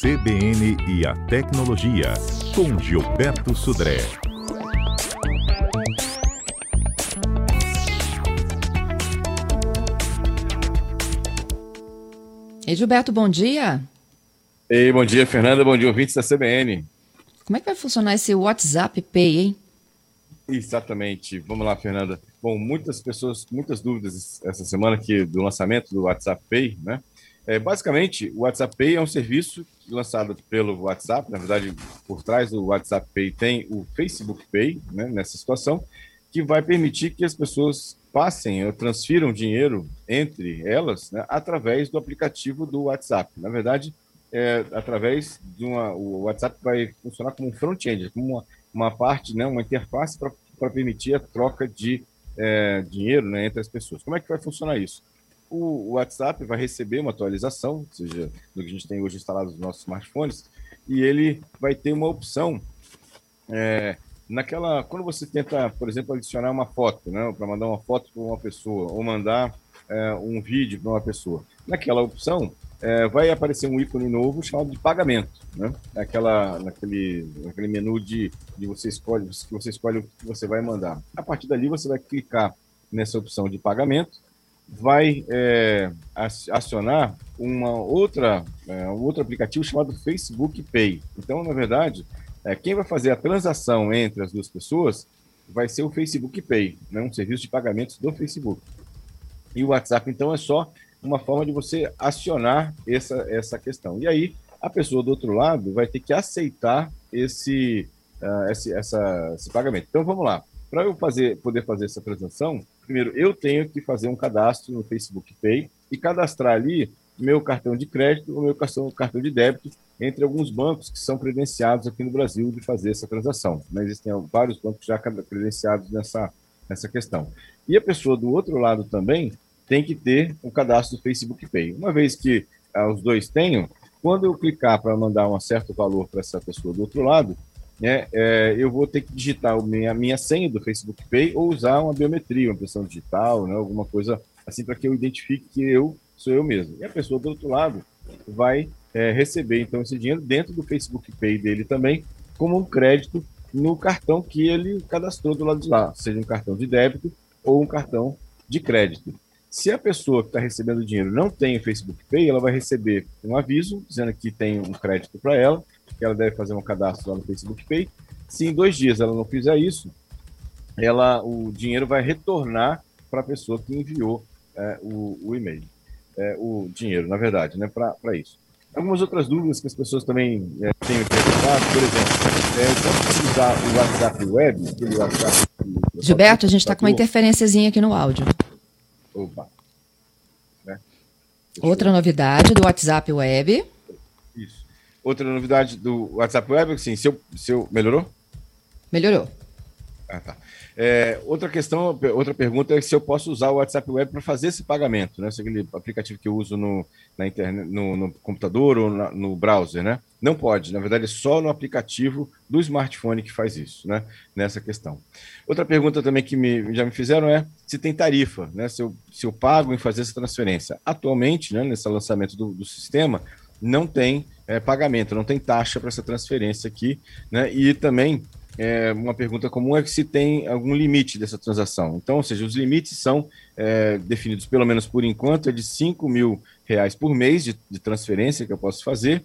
CBN e a Tecnologia, com Gilberto Sudré. Ei, Gilberto, bom dia. Ei, bom dia, Fernanda. Bom dia, ouvintes da CBN. Como é que vai funcionar esse WhatsApp Pay, hein? Exatamente. Vamos lá, Fernanda. Bom, muitas pessoas, muitas dúvidas essa semana aqui do lançamento do WhatsApp Pay, né? É, basicamente, o WhatsApp Pay é um serviço lançado pelo WhatsApp. Na verdade, por trás do WhatsApp Pay tem o Facebook Pay, né, nessa situação, que vai permitir que as pessoas passem ou transfiram dinheiro entre elas né, através do aplicativo do WhatsApp. Na verdade, é, através de uma. O WhatsApp vai funcionar como um front-end, como uma, uma parte, né, uma interface para permitir a troca de é, dinheiro né, entre as pessoas. Como é que vai funcionar isso? O WhatsApp vai receber uma atualização, ou seja, do que a gente tem hoje instalado nos nossos smartphones, e ele vai ter uma opção é, naquela. Quando você tenta, por exemplo, adicionar uma foto, né, para mandar uma foto para uma pessoa, ou mandar é, um vídeo para uma pessoa. Naquela opção, é, vai aparecer um ícone novo chamado de pagamento, né? Aquela, naquele, naquele menu de, de você escolhe, que você escolhe o que você vai mandar. A partir dali você vai clicar nessa opção de pagamento, vai é, acionar uma outra, é, um outro aplicativo chamado Facebook Pay. Então, na verdade, é, quem vai fazer a transação entre as duas pessoas vai ser o Facebook Pay, né? um serviço de pagamentos do Facebook. E o WhatsApp, então, é só uma forma de você acionar essa, essa questão. E aí, a pessoa do outro lado vai ter que aceitar esse, uh, esse, essa, esse pagamento. Então, vamos lá. Para eu fazer, poder fazer essa transação, primeiro eu tenho que fazer um cadastro no Facebook Pay e cadastrar ali meu cartão de crédito ou meu cartão, cartão de débito entre alguns bancos que são credenciados aqui no Brasil de fazer essa transação. Mas existem vários bancos já credenciados nessa, nessa questão. E a pessoa do outro lado também tem que ter um cadastro do Facebook Pay. Uma vez que ah, os dois tenham, quando eu clicar para mandar um certo valor para essa pessoa do outro lado, né, é, eu vou ter que digitar a minha, minha senha do Facebook Pay ou usar uma biometria, uma impressão digital, né, alguma coisa assim para que eu identifique que eu sou eu mesmo. E a pessoa do outro lado vai é, receber então esse dinheiro dentro do Facebook Pay dele também, como um crédito no cartão que ele cadastrou do lado de lá, seja um cartão de débito ou um cartão de crédito. Se a pessoa que está recebendo o dinheiro não tem o Facebook Pay, ela vai receber um aviso dizendo que tem um crédito para ela, que ela deve fazer um cadastro lá no Facebook Pay. Se em dois dias ela não fizer isso, ela, o dinheiro vai retornar para a pessoa que enviou é, o, o, e-mail, é, o dinheiro, na verdade, né, para isso. Algumas outras dúvidas que as pessoas também é, têm perguntado, por exemplo, é, usar o WhatsApp Web, aquele WhatsApp... Gilberto, a gente está com uma interferênciazinha aqui no áudio. Opa. Né? Outra novidade do WhatsApp Web. Outra novidade do WhatsApp Web, assim, se eu, se eu... melhorou? Melhorou. Ah, tá. É, outra questão, outra pergunta é se eu posso usar o WhatsApp Web para fazer esse pagamento, né? Esse é aquele aplicativo que eu uso no, na internet, no, no computador ou na, no browser, né? Não pode, na verdade, é só no aplicativo do smartphone que faz isso, né? Nessa questão. Outra pergunta também que me, já me fizeram é se tem tarifa, né? Se eu, se eu pago em fazer essa transferência. Atualmente, né, nesse lançamento do, do sistema, não tem é, pagamento, não tem taxa para essa transferência aqui, né? E também é, uma pergunta comum é se tem algum limite dessa transação. Então, ou seja, os limites são é, definidos, pelo menos por enquanto, é de 5 mil reais por mês de, de transferência que eu posso fazer,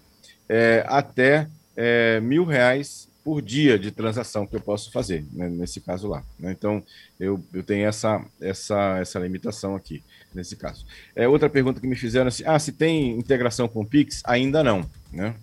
é, até é, mil reais por dia de transação que eu posso fazer, né, nesse caso lá. Né? Então, eu, eu tenho essa, essa, essa limitação aqui, nesse caso. É, outra pergunta que me fizeram assim, ah, se tem integração com o Pix? Ainda não, né?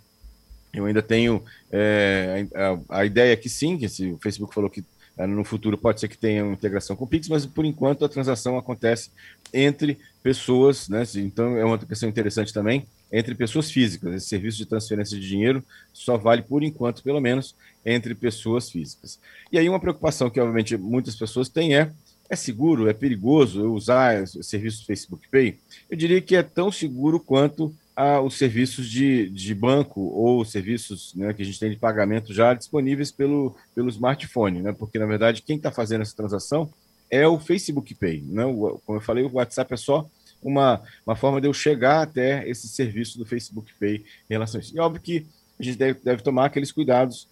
Eu ainda tenho é, a, a, ideia que sim, que se o Facebook falou que é, no futuro pode ser que tenha uma integração com o Pix, mas por enquanto a transação acontece entre pessoas, né? Então é uma questão interessante também, entre pessoas físicas. Esse serviço de transferência de dinheiro só vale por enquanto, pelo menos, entre pessoas físicas. E aí uma preocupação que obviamente muitas pessoas têm é é seguro, é perigoso eu usar o serviço do Facebook Pay? Eu diria que é tão seguro quanto a, os serviços de, de banco ou serviços né, que a gente tem de pagamento já disponíveis pelo, pelo smartphone, né? porque, na verdade, quem está fazendo essa transação é o Facebook Pay. Né? O, como eu falei, o WhatsApp é só uma, uma forma de eu chegar até esse serviço do Facebook Pay em relação a isso. E óbvio que a gente deve, deve tomar aqueles cuidados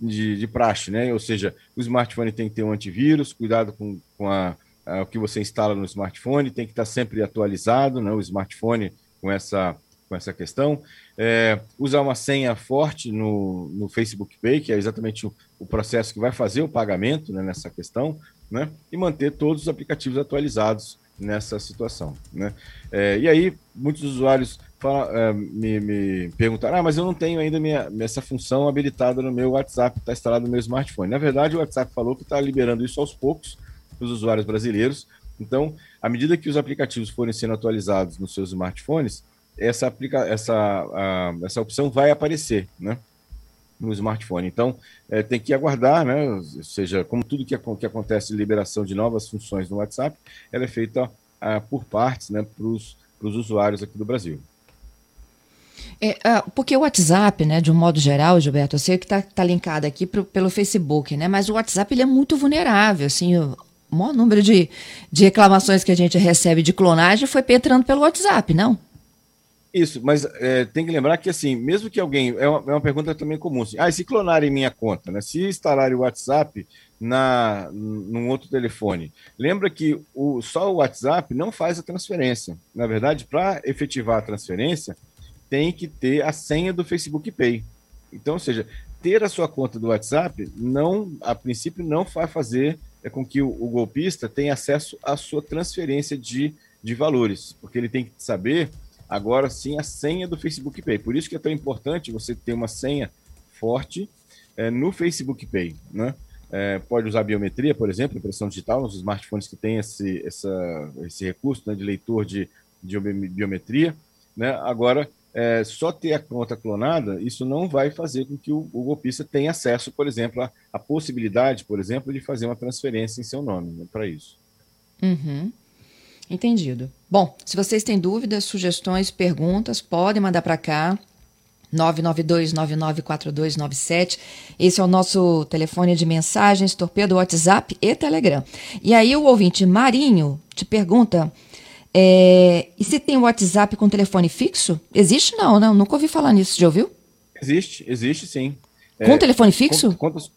de, de praxe, né? Ou seja, o smartphone tem que ter um antivírus, cuidado com, com a, a, o que você instala no smartphone, tem que estar sempre atualizado, né? O smartphone com essa, com essa questão. É, usar uma senha forte no, no Facebook Pay, que é exatamente o, o processo que vai fazer o pagamento né, nessa questão, né? E manter todos os aplicativos atualizados nessa situação, né? É, e aí, muitos usuários fala, é, me, me perguntaram, ah, mas eu não tenho ainda minha, essa função habilitada no meu WhatsApp, está instalado no meu smartphone. Na verdade, o WhatsApp falou que está liberando isso aos poucos para os usuários brasileiros. Então, à medida que os aplicativos forem sendo atualizados nos seus smartphones, essa, aplica essa, a, essa opção vai aparecer, né? no smartphone. Então, é, tem que aguardar, né? Ou seja, como tudo que, que acontece de liberação de novas funções no WhatsApp, ela é feita ah, por partes, né, para os usuários aqui do Brasil. É, uh, porque o WhatsApp, né, de um modo geral, Gilberto, eu sei que está tá linkado aqui pro, pelo Facebook, né, mas o WhatsApp ele é muito vulnerável, assim, o maior número de, de reclamações que a gente recebe de clonagem foi entrando pelo WhatsApp, não? Isso, mas é, tem que lembrar que, assim, mesmo que alguém. É uma, é uma pergunta também comum. Assim, ah, se clonarem minha conta, né? Se instalarem o WhatsApp na, num outro telefone, lembra que o, só o WhatsApp não faz a transferência. Na verdade, para efetivar a transferência, tem que ter a senha do Facebook Pay. Então, ou seja, ter a sua conta do WhatsApp não, a princípio, não vai fazer é com que o, o golpista tenha acesso à sua transferência de, de valores, porque ele tem que saber agora sim a senha do Facebook Pay. Por isso que é tão importante você ter uma senha forte é, no Facebook Pay, né? É, pode usar biometria, por exemplo, impressão digital, nos smartphones que têm esse, essa, esse recurso né, de leitor de, de biometria. Né? Agora, é, só ter a conta clonada, isso não vai fazer com que o, o golpista tenha acesso, por exemplo, à, possibilidade, por exemplo, de fazer uma transferência em seu nome né, para isso. Uhum. Entendido. Bom, se vocês têm dúvidas, sugestões, perguntas, podem mandar para cá. 992994297. Esse é o nosso telefone de mensagens, torpedo WhatsApp e Telegram. E aí o ouvinte Marinho te pergunta é, e se tem WhatsApp com telefone fixo? Existe não, não? Nunca ouvi falar nisso. Já ouviu? Existe, existe sim. Com é, telefone fixo? Contas,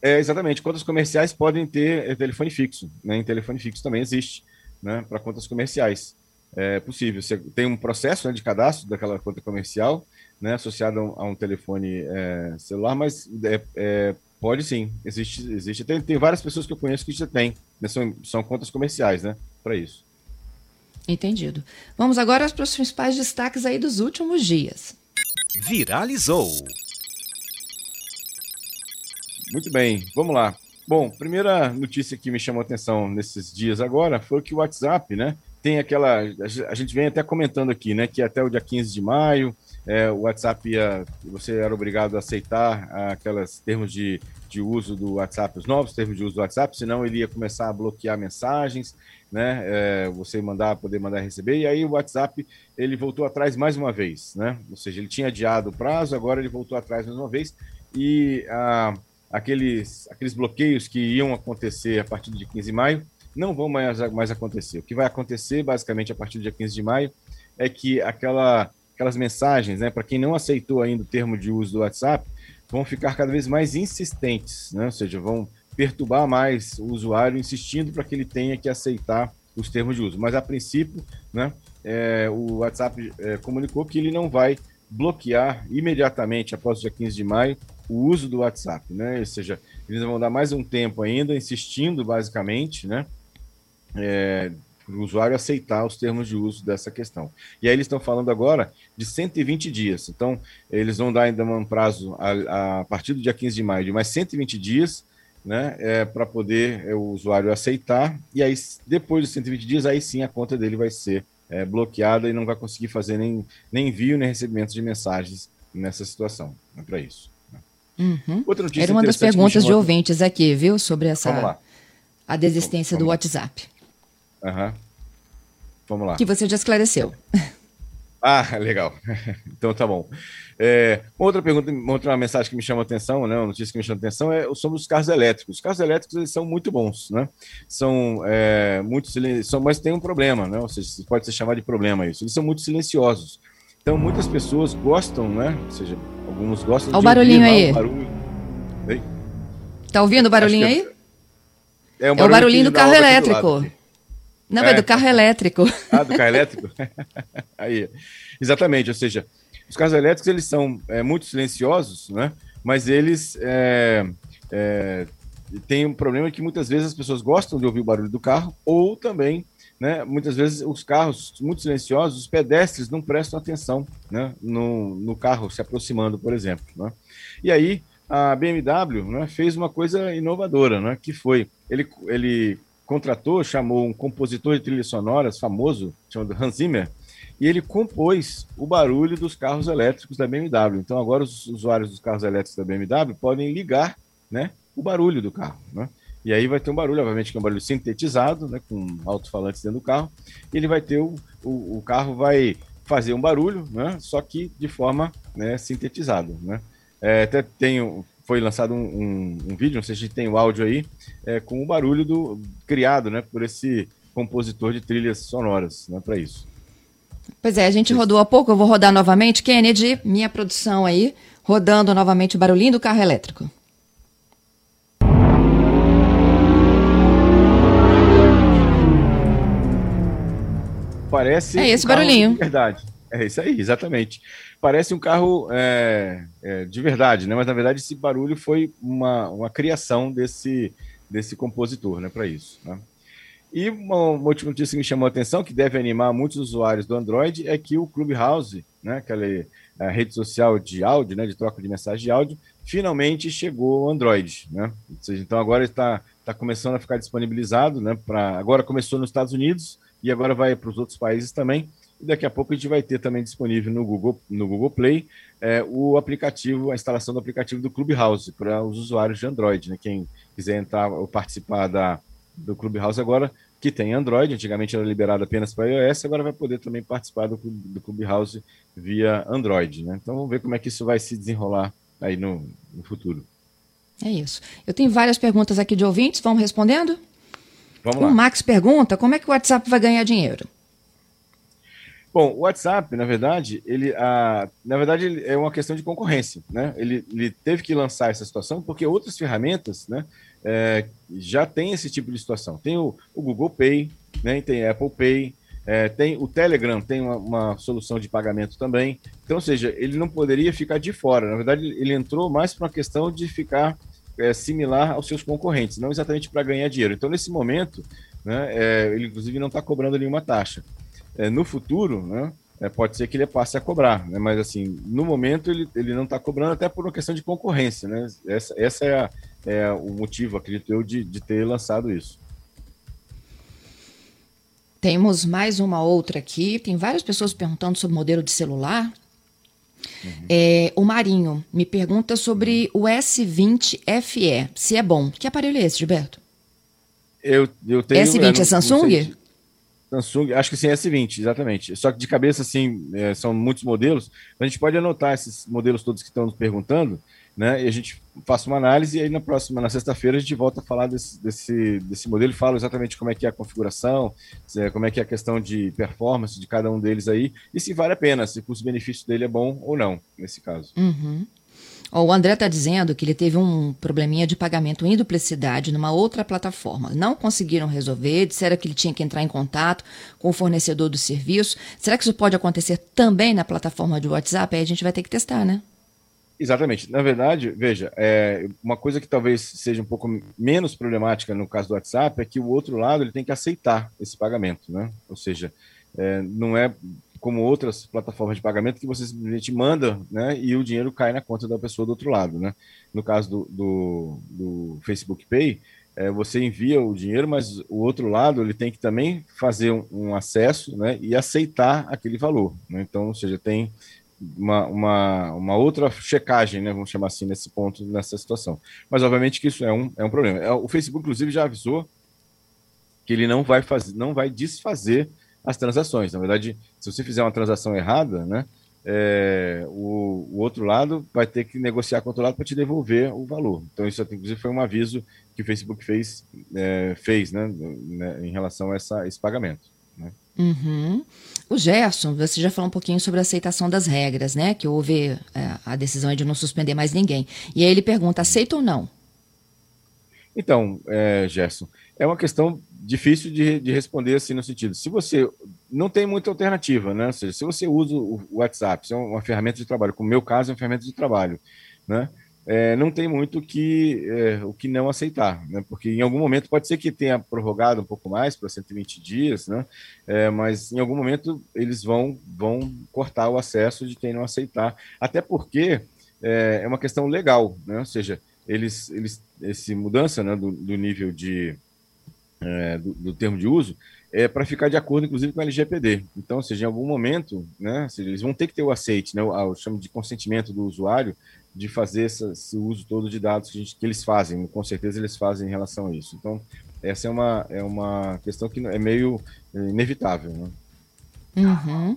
é, exatamente. Contas comerciais podem ter é, telefone fixo. Né? Em telefone fixo também existe, né? Para contas comerciais. É possível. Você tem um processo né, de cadastro daquela conta comercial, né? Associado a um, a um telefone é, celular, mas é, é, pode sim. Existe, existe. Tem, tem várias pessoas que eu conheço que já têm. Né? São, são contas comerciais, né? Para isso. Entendido. Vamos agora para os principais destaques aí dos últimos dias. Viralizou. Muito bem, vamos lá. Bom, primeira notícia que me chamou a atenção nesses dias agora foi que o WhatsApp, né, tem aquela. A gente vem até comentando aqui, né, que até o dia 15 de maio é, o WhatsApp ia. Você era obrigado a aceitar aqueles termos de, de uso do WhatsApp, os novos termos de uso do WhatsApp, senão ele ia começar a bloquear mensagens né? É, você mandar, poder mandar receber. E aí o WhatsApp ele voltou atrás mais uma vez, né? Ou seja, ele tinha adiado o prazo, agora ele voltou atrás mais uma vez. E aqueles, aqueles bloqueios que iam acontecer a partir dia 15 de maio não vão mais, mais acontecer. O que vai acontecer, basicamente, a partir do dia 15 de maio, é que aquela, aquelas mensagens, né, para quem não aceitou ainda o termo de uso do WhatsApp, vão ficar cada vez mais insistentes, né? Ou seja, vão perturbar mais o usuário, insistindo para que ele tenha que aceitar os termos de uso. Mas, a princípio, né, é, o WhatsApp é, comunicou que ele não vai bloquear imediatamente, após o dia 15 de maio, o uso do WhatsApp. Né? Ou seja, eles vão dar mais um tempo ainda, insistindo, basicamente, né, é, o usuário aceitar os termos de uso dessa questão. E aí eles estão falando agora de 120 dias. Então, eles vão dar ainda um prazo a, a partir do dia 15 de maio de mais 120 dias né, é, para poder é, o usuário aceitar, e aí depois dos 120 dias, aí sim a conta dele vai ser é, bloqueada e não vai conseguir fazer nem, nem envio nem recebimento de mensagens nessa situação. É para isso. Né. Uhum. Outra notícia Era uma das perguntas de ouvintes aqui, viu, sobre essa a desistência Vamos do WhatsApp. Uhum. Vamos lá. Que você já esclareceu. Ah, legal. então tá bom. É, outra pergunta, outra mensagem que me chama a atenção, né, uma notícia que me chama atenção é sobre os carros elétricos. Os carros elétricos eles são muito bons, né? São é, muito são, mas tem um problema, né? Ou seja, pode ser chamado de problema isso. Eles são muito silenciosos. Então muitas pessoas gostam, né? Ou seja, alguns gostam Olha o barulhinho aí. O barulho. Tá ouvindo o barulhinho aí? É, um é o barulhinho do carro elétrico. Não, é. é do carro elétrico. Ah, do carro elétrico? aí. Exatamente, ou seja, os carros elétricos eles são é, muito silenciosos, né? Mas eles é, é, têm um problema que muitas vezes as pessoas gostam de ouvir o barulho do carro, ou também, né? Muitas vezes os carros muito silenciosos, os pedestres não prestam atenção, né? No, no carro se aproximando, por exemplo, né? E aí a BMW né, fez uma coisa inovadora, né? Que foi ele ele contratou, chamou um compositor de trilhas sonoras famoso, chamado Hans Zimmer, e ele compôs o barulho dos carros elétricos da BMW. Então agora os usuários dos carros elétricos da BMW podem ligar, né, o barulho do carro, né? E aí vai ter um barulho, obviamente que é um barulho sintetizado, né, com alto-falantes dentro do carro. Ele vai ter o, o, o, carro vai fazer um barulho, né, só que de forma né, sintetizada, né. É, até tem, foi lançado um, um, um, vídeo, não sei se a gente tem o áudio aí, é, com o barulho do criado, né, por esse compositor de trilhas sonoras, né, para isso. Pois é, a gente rodou há pouco, eu vou rodar novamente. Kennedy, minha produção aí, rodando novamente o barulhinho do carro elétrico. Parece. É esse um barulhinho. verdade. É isso aí, exatamente. Parece um carro é, é, de verdade, né? Mas na verdade esse barulho foi uma, uma criação desse, desse compositor, né? Para isso. Né? E uma, uma última notícia que me chamou a atenção, que deve animar muitos usuários do Android, é que o Clubhouse, né, aquela rede social de áudio, né, de troca de mensagem de áudio, finalmente chegou ao Android. Né? Ou seja, então agora está tá começando a ficar disponibilizado, né, pra, agora começou nos Estados Unidos e agora vai para os outros países também. E daqui a pouco a gente vai ter também disponível no Google, no Google Play é, o aplicativo, a instalação do aplicativo do Clubhouse para os usuários de Android. Né? Quem quiser entrar ou participar da, do Clubhouse agora, que tem Android, antigamente era liberado apenas para iOS, agora vai poder também participar do, do Clubhouse via Android. Né? Então vamos ver como é que isso vai se desenrolar aí no, no futuro. É isso. Eu tenho várias perguntas aqui de ouvintes, vamos respondendo? Vamos lá. O Max pergunta como é que o WhatsApp vai ganhar dinheiro? Bom, o WhatsApp, na verdade, ele, a, na verdade, é uma questão de concorrência, né? Ele, ele teve que lançar essa situação porque outras ferramentas, né, é, já tem esse tipo de situação. Tem o, o Google Pay, né, tem Apple Pay, é, tem o Telegram, tem uma, uma, solução de pagamento também. Então, ou seja, ele não poderia ficar de fora. Na verdade, ele entrou mais para uma questão de ficar é, similar aos seus concorrentes, não exatamente para ganhar dinheiro. Então, nesse momento, né, é, ele inclusive não está cobrando nenhuma taxa é, no futuro, né, é, pode ser que ele passe a cobrar, né, mas assim, no momento ele, ele não está cobrando até por uma questão de concorrência, né? Essa, essa é, a, é o motivo, acredito eu, de, de ter lançado isso. Temos mais uma outra aqui. Tem várias pessoas perguntando sobre modelo de celular. Uhum. É, o Marinho me pergunta sobre o S20 FE, se é bom. Que aparelho é esse, Gilberto? Eu, eu tenho. S20 é Samsung? Samsung, acho que sim, S20, exatamente. Só que de cabeça, assim, é, são muitos modelos. A gente pode anotar esses modelos todos que estão nos perguntando, né? E a gente faça uma análise e aí na próxima, na sexta-feira, a gente volta a falar desse, desse, desse modelo e fala exatamente como é que é a configuração, como é que é a questão de performance de cada um deles aí, e se vale a pena, se o custo-benefício dele é bom ou não, nesse caso. Uhum. O André está dizendo que ele teve um probleminha de pagamento em duplicidade numa outra plataforma. Não conseguiram resolver, disseram que ele tinha que entrar em contato com o fornecedor do serviço. Será que isso pode acontecer também na plataforma de WhatsApp? Aí a gente vai ter que testar, né? Exatamente. Na verdade, veja, é, uma coisa que talvez seja um pouco menos problemática no caso do WhatsApp é que o outro lado ele tem que aceitar esse pagamento, né? Ou seja, é, não é como outras plataformas de pagamento, que você simplesmente manda, né, e o dinheiro cai na conta da pessoa do outro lado, né? No caso do, do, do Facebook Pay, é, você envia o dinheiro, mas o outro lado ele tem que também fazer um, um acesso, né, e aceitar aquele valor, né? Então, ou seja, tem uma, uma, uma, outra checagem, né, vamos chamar assim, nesse ponto, nessa situação. Mas, obviamente, que isso é um, é um problema. É, o Facebook, inclusive, já avisou que ele não vai fazer, não vai desfazer as transações. Na verdade, se você fizer uma transação errada, né, é, o, o, outro lado vai ter que negociar com o outro lado para te devolver o valor. Então, isso inclusive foi um aviso que o Facebook fez, é, fez né, né, em relação a essa, esse pagamento. Né? Uhum. O Gerson, você já falou um pouquinho sobre a aceitação das regras, né? Que houve é, a decisão de não suspender mais ninguém. E aí ele pergunta: aceita ou não? Então, é, Gerson, é uma questão difícil de, de, responder assim no sentido. Se você não tem muita alternativa, né? Ou seja, se você usa o WhatsApp, se é uma ferramenta de trabalho, como meu caso é uma ferramenta de trabalho, né? É, não tem muito que, é, o que não aceitar, né? porque em algum momento pode ser que tenha prorrogado um pouco mais para 120 dias, né? É, mas em algum momento eles vão, vão cortar o acesso de quem não aceitar, até porque é, é uma questão legal, né? ou seja, eles, eles esse mudança né, do, do nível de é, do, do, termo de uso é para ficar de acordo, inclusive, com a LGPD. Então, ou seja, em algum momento, né, seja, eles vão ter que ter o aceite, né, o, o chamo de consentimento do usuário de fazer essa, esse uso todo de dados que, gente, que, eles fazem. Com certeza, eles fazem em relação a isso. Então, essa é uma, é uma questão que é meio inevitável. Né? Uhum.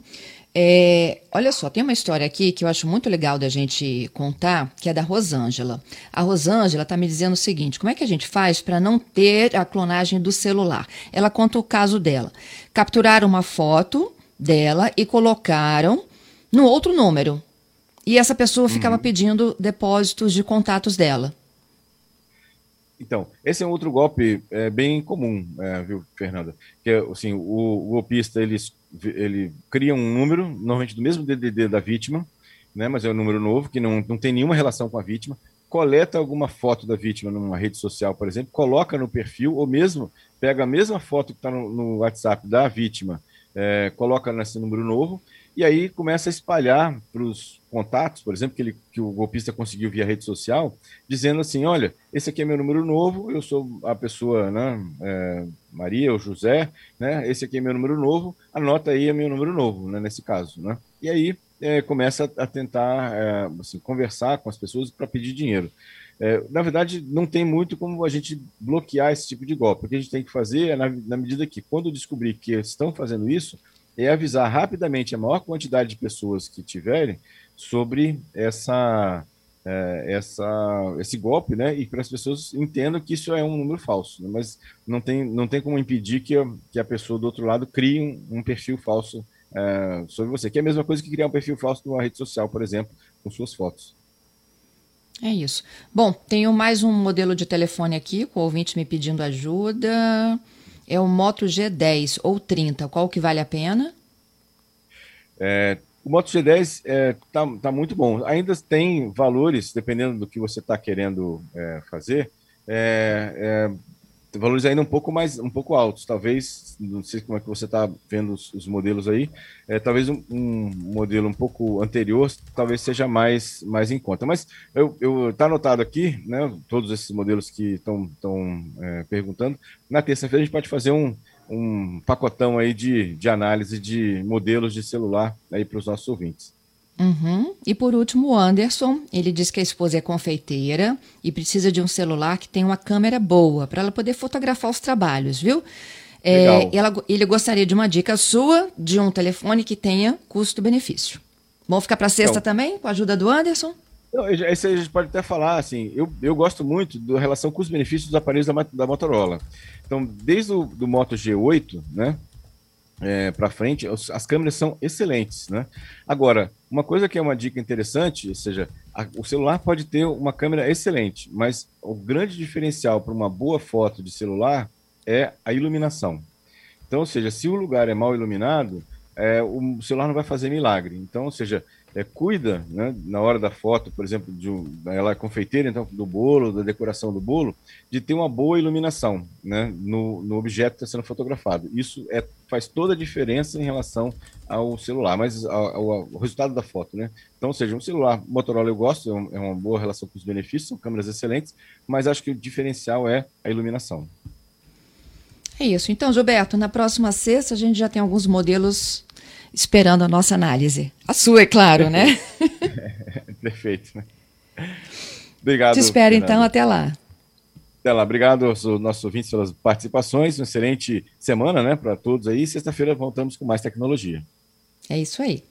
É, olha só, tem uma história aqui que eu acho muito legal da gente contar, que é da Rosângela. A Rosângela está me dizendo o seguinte: como é que a gente faz para não ter a clonagem do celular? Ela conta o caso dela. Capturaram uma foto dela e colocaram no outro número. E essa pessoa ficava uhum. pedindo depósitos de contatos dela. Então, esse é um outro golpe é, bem comum, é, viu, Fernanda? Que é, assim, o, o golpista ele, ele cria um número, normalmente do mesmo DDD da vítima, né, mas é um número novo, que não, não tem nenhuma relação com a vítima, coleta alguma foto da vítima numa rede social, por exemplo, coloca no perfil, ou mesmo pega a mesma foto que está no, no, WhatsApp da vítima, é, coloca nesse número novo, e aí começa a espalhar para os contatos, por exemplo, que, ele, que o golpista conseguiu via rede social, dizendo assim, olha, esse aqui é meu número novo, eu sou a pessoa, né, é, Maria ou José, né, esse aqui é meu número novo, anota aí é meu número novo, né, nesse caso, né, e aí é, começa a tentar é, assim, conversar com as pessoas para pedir dinheiro. É, na verdade, não tem muito como a gente bloquear esse tipo de golpe. O que a gente tem que fazer é, na, na medida que, quando descobrir que estão fazendo isso, é avisar rapidamente a maior quantidade de pessoas que tiverem sobre essa, é, essa, esse golpe, né? E para as pessoas entendam que isso é um número falso, né? mas não tem, não tem como impedir que a, que a pessoa do outro lado crie um, um perfil falso é, sobre você, que é a mesma coisa que criar um perfil falso numa rede social, por exemplo, com suas fotos. É isso. Bom, tenho mais um modelo de telefone aqui, com o ouvinte me pedindo ajuda é o Moto G10 ou 30, qual que vale a pena? É, o Moto G10 está é, tá, tá muito bom. Ainda tem valores, dependendo do que você está querendo é, fazer, é, é valores ainda um pouco mais, um pouco altos, talvez, não sei como é que você está vendo os, os, modelos aí, é, talvez um, um, modelo um pouco anterior, talvez seja mais, mais em conta. Mas eu, tá anotado aqui, né, todos esses modelos que estão é, perguntando. Na terça-feira a gente pode fazer um, um pacotão aí de, de análise de modelos de celular aí para os nossos ouvintes. Uhum. E por último, o Anderson, ele diz que a esposa é confeiteira e precisa de um celular que tenha uma câmera boa para ela poder fotografar os trabalhos, viu? É, ela, ele gostaria de uma dica sua de um telefone que tenha custo-benefício. Vamos ficar para sexta então, também, com a ajuda do Anderson? Não, esse a gente pode até falar, assim, eu, eu gosto muito da relação custo-benefício dos aparelhos da, da Motorola. Então, desde o do Moto G8, né, é, para frente, as câmeras são excelentes, né? Agora, uma coisa que é uma dica interessante, ou seja, a, o celular pode ter uma câmera excelente, mas o grande diferencial para uma boa foto de celular é a iluminação. Então, ou seja, se o lugar é mal iluminado, é, o celular não vai fazer milagre. Então, ou seja, é, cuida, né, na hora da foto, por exemplo, de um, ela é confeiteira, então, do bolo, da decoração do bolo, de ter uma boa iluminação né, no, no objeto que está sendo fotografado. Isso é, faz toda a diferença em relação ao celular, mas ao, ao, resultado da foto. Né? Então, seja, um celular Motorola eu gosto, é, é uma boa relação com os benefícios, são câmeras excelentes, mas acho que o diferencial é a iluminação. É isso. Então, Gilberto, na próxima sexta a gente já tem alguns modelos esperando a nossa análise. A sua, é claro, né? Perfeito. Né? Obrigado. Te espero, então, Fernando. então, até lá. Até lá. Obrigado aos nossos ouvintes pelas participações. Uma excelente semana né, para todos aí. Sexta-feira voltamos com mais tecnologia. É isso aí.